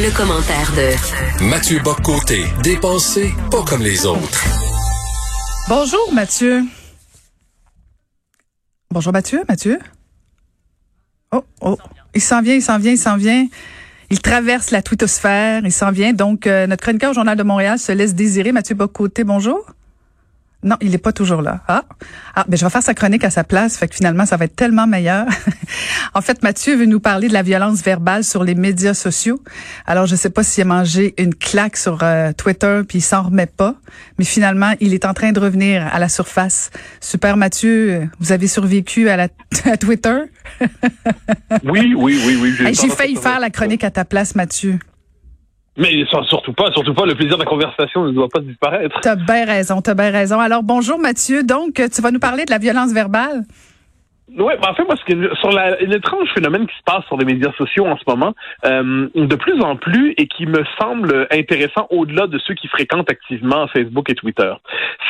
Le, commentaire de Mathieu Boccoté, dépensé pas comme les autres. Bonjour Mathieu. Bonjour Mathieu, Mathieu. Oh, oh, il s'en vient, il s'en vient, il s'en vient. Il traverse la twittosphère, il s'en vient. Donc, euh, notre chroniqueur au Journal de Montréal se laisse désirer. Mathieu Bocoté, bonjour. Non, il n'est pas toujours là. Ah, ah, ben je vais faire sa chronique à sa place. Fait que finalement, ça va être tellement meilleur. en fait, Mathieu veut nous parler de la violence verbale sur les médias sociaux. Alors, je sais pas s'il a mangé une claque sur euh, Twitter puis il s'en remet pas, mais finalement, il est en train de revenir à la surface. Super, Mathieu, vous avez survécu à, la, à Twitter? oui, oui, oui, oui. J'ai failli faire la chronique à ta place, Mathieu. Mais surtout pas, surtout pas, le plaisir de la conversation ne doit pas disparaître. T'as bien raison, t'as bien raison. Alors bonjour Mathieu, donc tu vas nous parler de la violence verbale? Oui, ben en fait, moi, ce sur la, un étrange phénomène qui se passe sur les médias sociaux en ce moment, euh, de plus en plus, et qui me semble intéressant au-delà de ceux qui fréquentent activement Facebook et Twitter.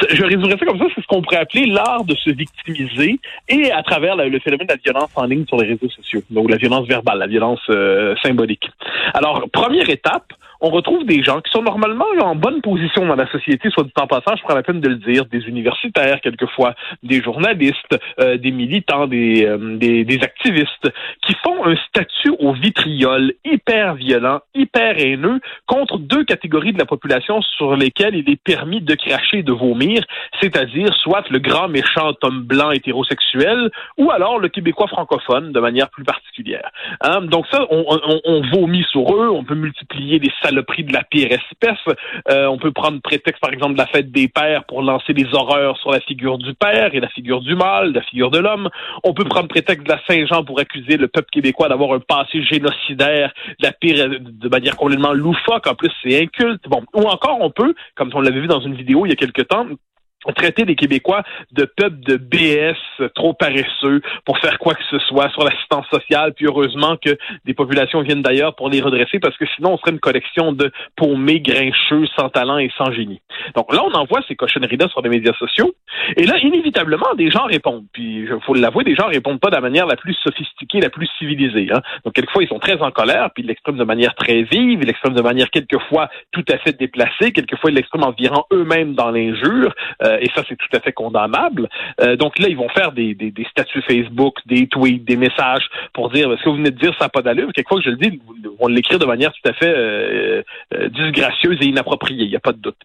Je résumerais ça comme ça, c'est ce qu'on pourrait appeler l'art de se victimiser, et à travers le phénomène de la violence en ligne sur les réseaux sociaux, donc la violence verbale, la violence euh, symbolique. Alors, première étape, on retrouve des gens qui sont normalement en bonne position dans la société, soit du temps passant, je prends la peine de le dire, des universitaires quelquefois, des journalistes, euh, des militants, des, euh, des, des, activistes, qui font un statut au vitriol hyper violent, hyper haineux contre deux catégories de la population sur lesquelles il est permis de cracher, de vomir, c'est-à-dire soit le grand méchant homme blanc hétérosexuel, ou alors le Québécois francophone de manière plus particulière. Hein? Donc ça, on, on, on, vomit sur eux, on peut multiplier les le prix de la pire espèce. Euh, on peut prendre prétexte, par exemple, de la fête des pères pour lancer des horreurs sur la figure du père et la figure du mâle, la figure de l'homme. On peut prendre prétexte de la Saint-Jean pour accuser le peuple québécois d'avoir un passé génocidaire, de la pire, de manière complètement loufoque. En plus, c'est inculte. Bon, ou encore, on peut, comme on l'avait vu dans une vidéo il y a quelque temps, traiter les Québécois de peuple de BS trop paresseux pour faire quoi que ce soit sur l'assistance sociale, puis heureusement que des populations viennent d'ailleurs pour les redresser, parce que sinon on serait une collection de paumés, grincheux, sans talent et sans génie. Donc là, on envoie ces cochonneries-là sur les médias sociaux, et là, inévitablement, des gens répondent. Puis, il faut l'avouer, des gens répondent pas de la manière la plus sophistiquée, la plus civilisée. Hein. Donc, quelquefois, ils sont très en colère, puis ils l'expriment de manière très vive, ils l'expriment de manière quelquefois tout à fait déplacée, quelquefois ils l'expriment en virant eux-mêmes dans l'injure. Euh, et ça, c'est tout à fait condamnable. Euh, donc là, ils vont faire des, des, des, statuts Facebook, des tweets, des messages pour dire ce que vous venez de dire, ça n'a pas d'allure. Quelquefois que je le dis, ils vont l'écrire de manière tout à fait euh, euh, disgracieuse et inappropriée, il n'y a pas de doute.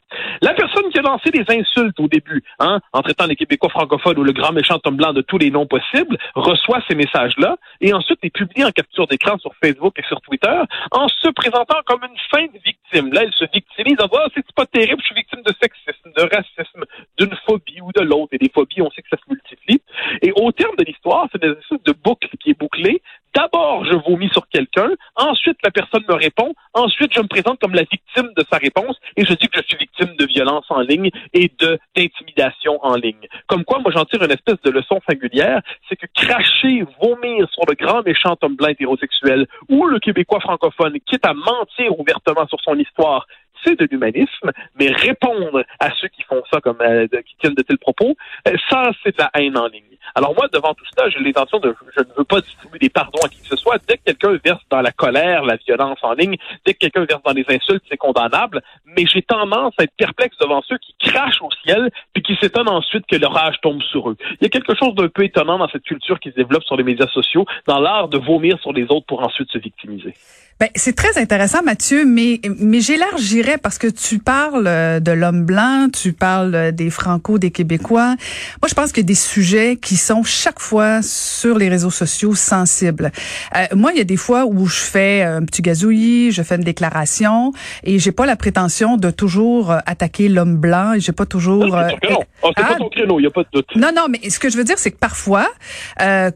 La personne qui a lancé des insultes au début, hein, en traitant les Québécois francophones ou le grand méchant homme blanc de tous les noms possibles, reçoit ces messages-là et ensuite les publie en capture d'écran sur Facebook et sur Twitter en se présentant comme une fin de victime. Là, elle se victimise en disant, oh, c'est pas terrible, je suis victime de sexisme, de racisme, d'une phobie ou de l'autre. Et des phobies, on sait que ça se multiplie. Et au terme de l'histoire, c'est une espèce de boucle qui est bouclée. D'abord, je vomis sur quelqu'un. Ensuite, la personne me répond. Ensuite, je me présente comme la victime de sa réponse et je dis que je suis victime de violence en ligne et de d'intimidation en ligne. Comme quoi, moi, j'en tire une espèce de leçon singulière, c'est que cracher, vomir sur le grand méchant homme blanc hétérosexuel ou le Québécooi francophone, quitte à mentir ouvertement sur son histoire, de l'humanisme, mais répondre à ceux qui font ça, comme euh, qui tiennent de tels propos, euh, ça, c'est de la haine en ligne. Alors moi, devant tout ça, j'ai l'intention de, je ne veux pas distribuer des pardons à qui que ce soit. Dès que quelqu'un verse dans la colère, la violence en ligne, dès que quelqu'un verse dans les insultes, c'est condamnable. Mais j'ai tendance à être perplexe devant ceux qui crachent au ciel puis qui s'étonnent ensuite que l'orage tombe sur eux. Il y a quelque chose d'un peu étonnant dans cette culture qui se développe sur les médias sociaux, dans l'art de vomir sur les autres pour ensuite se victimiser. Ben, c'est très intéressant, Mathieu, mais, mais j'élargirais parce que tu parles euh, de l'homme blanc, tu parles euh, des Franco, des Québécois. Moi, je pense qu'il y a des sujets qui sont chaque fois sur les réseaux sociaux sensibles. Euh, moi, il y a des fois où je fais un petit gazouillis, je fais une déclaration et j'ai pas la prétention de toujours attaquer l'homme blanc et j'ai pas toujours. Non, c'est non. Oh, c'est pas ah, ton créneau, il y a pas de doute. Non, non, mais ce que je veux dire, c'est que parfois,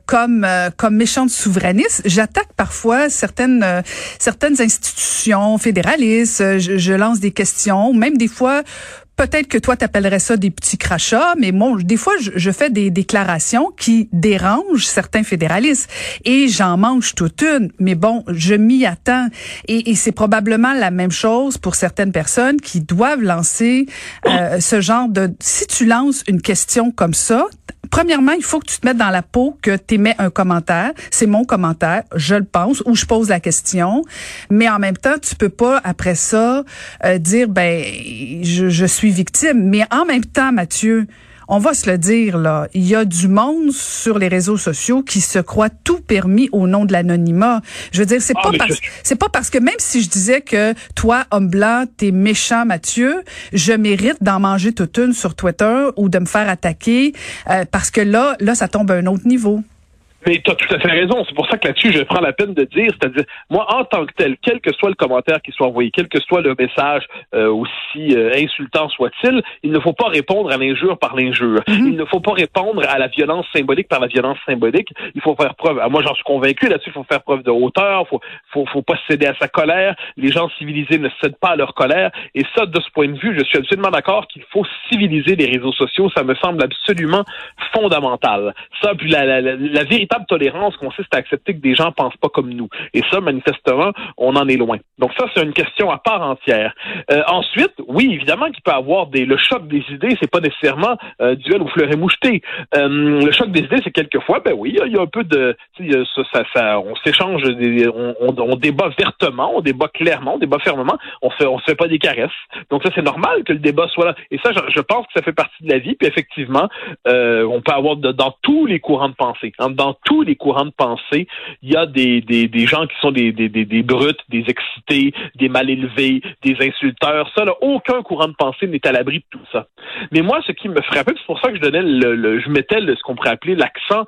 comme comme méchante souverainiste, j'attaque parfois certaines certaines institutions fédéralistes. Je, je lance des questions, même des fois peut-être que toi t'appellerais ça des petits crachats, mais bon, des fois je, fais des déclarations qui dérangent certains fédéralistes et j'en mange toute une. Mais bon, je m'y attends et, c'est probablement la même chose pour certaines personnes qui doivent lancer euh, ce genre de. Si tu lances une question comme ça, premièrement, il faut que tu te mettes dans la peau que tu émets un commentaire. C'est mon commentaire, je le pense, ou je pose la question. Mais en même temps, tu peux pas, après ça, euh, dire, ben, je, je suis victime. Mais en même temps, Mathieu, on va se le dire là, il y a du monde sur les réseaux sociaux qui se croit tout permis au nom de l'anonymat. Je veux dire, c'est ah, pas parce c'est pas parce que même si je disais que toi homme blanc, t'es méchant Mathieu, je mérite d'en manger toute une sur Twitter ou de me faire attaquer euh, parce que là là ça tombe à un autre niveau. Mais tu as tout à fait raison. C'est pour ça que là-dessus, je prends la peine de dire, c'est-à-dire, moi, en tant que tel, quel que soit le commentaire qui soit envoyé, quel que soit le message, euh, aussi euh, insultant soit-il, il ne faut pas répondre à l'injure par l'injure. Mhm. Il ne faut pas répondre à la violence symbolique par la violence symbolique. Il faut faire preuve, moi j'en suis convaincu là-dessus, il faut faire preuve de hauteur, il faut, faut, faut pas céder à sa colère. Les gens civilisés ne cèdent pas à leur colère. Et ça, de ce point de vue, je suis absolument d'accord qu'il faut civiliser les réseaux sociaux. Ça me semble absolument fondamental. Ça, puis la, la, la, la véritable tolérance consiste à accepter que des gens pensent pas comme nous. Et ça, manifestement, on en est loin. Donc ça, c'est une question à part entière. Euh, ensuite, oui, évidemment qu'il peut y avoir des, le choc des idées, c'est pas nécessairement euh, duel ou fleuret moucheté. Euh, le choc des idées, c'est quelquefois, ben oui, il y a un peu de, on s'échange, on, débat vertement, on débat clairement, on débat fermement, on on se fait pas des caresses. Donc ça, c'est normal que le débat soit là. Et ça, je, pense que ça fait partie de la vie. Puis effectivement, on peut avoir de, dans tous les courants de pensée, hein, tous les courants de pensée, il y a des, des, des gens qui sont des, des, des, brutes, des excités, des mal élevés, des insulteurs. Ça, là, aucun courant de pensée n'est à l'abri de tout ça. Mais moi, ce qui me frappait, c'est pour ça que je donnais le, le je mettais ce qu'on pourrait appeler l'accent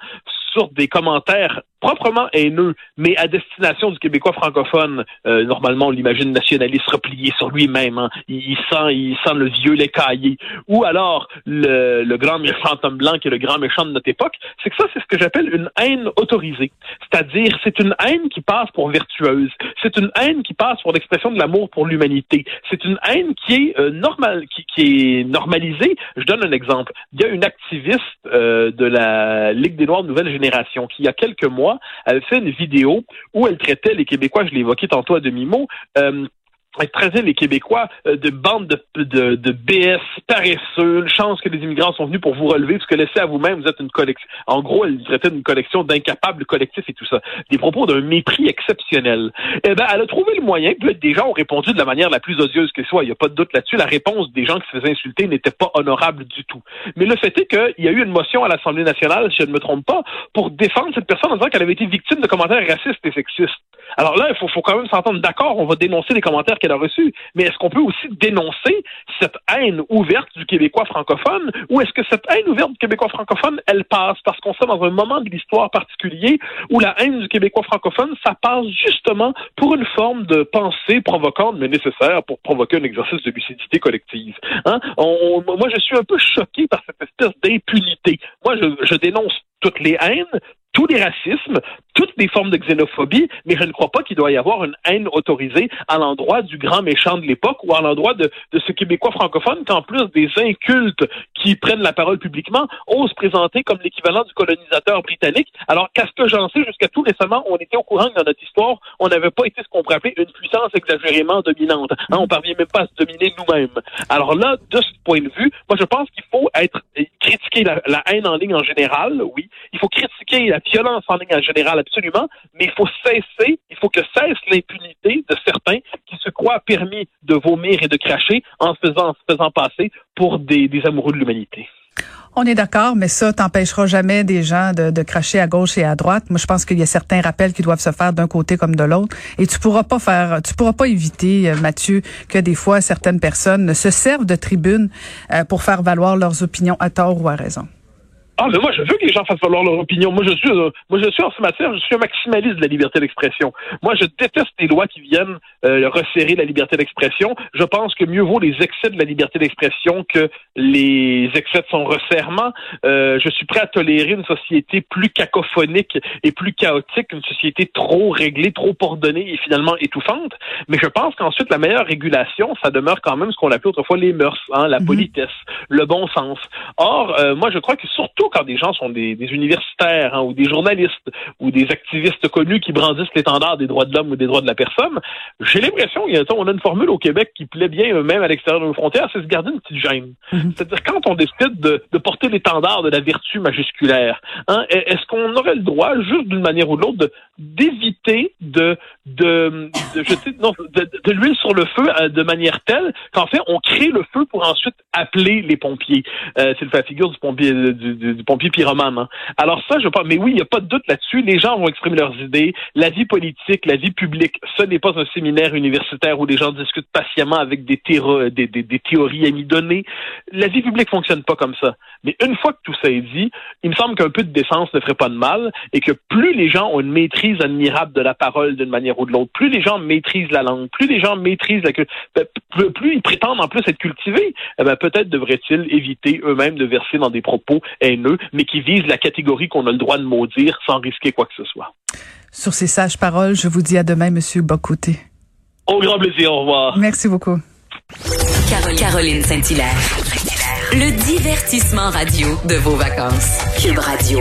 sur des commentaires proprement haineux, mais à destination du Québécois francophone. Euh, normalement, on l'imagine nationaliste replié sur lui-même. Hein. Il, sent, il sent le vieux l'écaillé. Ou alors le, le grand méchant homme blanc qui est le grand méchant de notre époque. C'est que ça, c'est ce que j'appelle une haine autorisée. C'est-à-dire, c'est une haine qui passe pour vertueuse. C'est une haine qui passe pour l'expression de l'amour pour l'humanité. C'est une haine qui est euh, normale, qui, qui, est normalisée. Je donne un exemple. Il y a une activiste euh, de la Ligue des Noirs Nouvelle Génération qui, il y a quelques mois, elle fait une vidéo où elle traitait les Québécois, je l'ai évoqué tantôt à demi-mot, euh, traitait les Québécois euh, de bandes de, de, de BS paresseux, chance que les immigrants sont venus pour vous relever, parce que laissez à vous-même, vous êtes une collection. En gros, elle traitait d'une collection d'incapables collectifs et tout ça. Des propos d'un mépris exceptionnel. Eh ben, elle a trouvé le moyen, puis des gens ont répondu de la manière la plus odieuse que soit. Il n'y a pas de doute là-dessus. La réponse des gens qui se faisaient insulter n'était pas honorable du tout. Mais le fait est qu'il y a eu une motion à l'Assemblée nationale, si je ne me trompe pas, pour défendre cette personne en disant qu'elle avait été victime de commentaires racistes et sexistes. Alors là, il faut, quand même s'entendre d'accord, on va dénoncer les commentaires qu'elle a reçus, mais est-ce qu'on peut aussi dénoncer cette haine ouverte du Québécois francophone, ou est-ce que cette haine ouverte du Québécois francophone, elle passe parce qu'on sait dans un moment de l'histoire particulier où la haine du Québécois francophone, ça passe justement pour une forme de pensée provocante, mais nécessaire pour provoquer un exercice de lucidité collective. Hein? moi, je suis un peu choqué par cette espèce d'impunité. Moi, je dénonce toutes les haines, tous les racismes, toutes les formes de xénophobie, mais je ne crois pas qu'il doit y avoir une haine autorisée à l'endroit du grand méchant de l'époque ou à l'endroit de, de ce Québécois francophone qu'en plus des incultes qui prennent la parole publiquement osent présenter comme l'équivalent du colonisateur britannique, alors qu'à ce que j'en sais, jusqu'à tout récemment, on était au courant que dans notre histoire, on n'avait pas été ce qu'on pourrait appeler une puissance exagérément dominante. Hein, on parvient même pas à se dominer nous-mêmes. Alors là, de ce point de vue, moi je pense qu'il faut être critiquer la, haine en ligne en général, oui. Il faut critiquer la violence en ligne en général, absolument, mais il faut cesser, il faut que cesse l'impunité de certains qui se croient permis de vomir et de cracher en se faisant, se faisant passer pour des amoureux de l'humanité. On est d'accord, mais ça t'empêchera jamais des gens de, cracher à gauche et à droite. Moi, je pense qu'il y a certains rappels qui doivent se faire d'un côté comme de l'autre. Et tu pourras pas faire, tu pourras pas éviter, euh, Mathieu, que des fois certaines personnes se servent de tribune euh, pour faire valoir leurs opinions à tort ou à raison. Ah, mais moi, je veux que les gens fassent valoir leur opinion. Moi, je suis, euh, moi, je suis en ce matière, je suis un maximaliste de la liberté d'expression. Moi, je déteste les lois qui viennent euh, resserrer la liberté d'expression. Je pense que mieux vaut les excès de la liberté d'expression que les excès de son resserrement. Euh, je suis prêt à tolérer une société plus cacophonique et plus chaotique, une société trop réglée, trop ordonnée et finalement étouffante. Mais je pense qu'ensuite, la meilleure régulation, ça demeure quand même ce qu'on appelait autrefois les mœurs, hein, la mhm. politesse, le bon sens. Or, euh, moi, je crois que surtout quand des gens sont des, universitaires hein, ou des journalistes ou des activistes connus qui brandissent l'étendard des droits de l'homme ou des droits de la personne, j'ai l'impression qu'on a une formule au Québec qui plaît bien même à l'extérieur de nos frontières, c'est se garder une petite gêne. Mhm. C'est-à-dire quand on décide de, porter l'étendard de la vertu majusculaire, hein, est-ce qu'on aurait le droit, juste d'une manière ou de l'autre, d'éviter de, de, de jeter non, de, de l'huile sur le feu euh, de manière telle qu'en fait on crée le feu pour ensuite appeler les pompiers? Euh, c'est fait figure du pompier du, du pompier pyromane. Hein. Alors ça, je pense. Mais oui, il n'y a pas de doute là-dessus. Les gens vont exprimer leurs idées. La vie politique, la vie publique, ce n'est pas un séminaire universitaire où les gens discutent patiemment avec des, des, des, des théories à mi donner. La vie publique fonctionne pas comme ça. Mais une fois que tout ça est dit, il me semble qu'un peu de décence ne ferait pas de mal et que plus les gens ont une maîtrise admirable de la parole d'une manière ou de l'autre, plus les gens maîtrisent la langue, plus les gens maîtrisent la ben, plus ils prétendent en plus être cultivés, eh ben, peut-être devraient-ils éviter eux-mêmes de verser dans des propos haineux mais qui vise la catégorie qu'on a le droit de maudire sans risquer quoi que ce soit. Sur ces sages paroles, je vous dis à demain, Monsieur Bocoté. Au grand plaisir, au revoir. Merci beaucoup. Caroline Saint-Hilaire. Le divertissement radio de vos vacances. Cube Radio.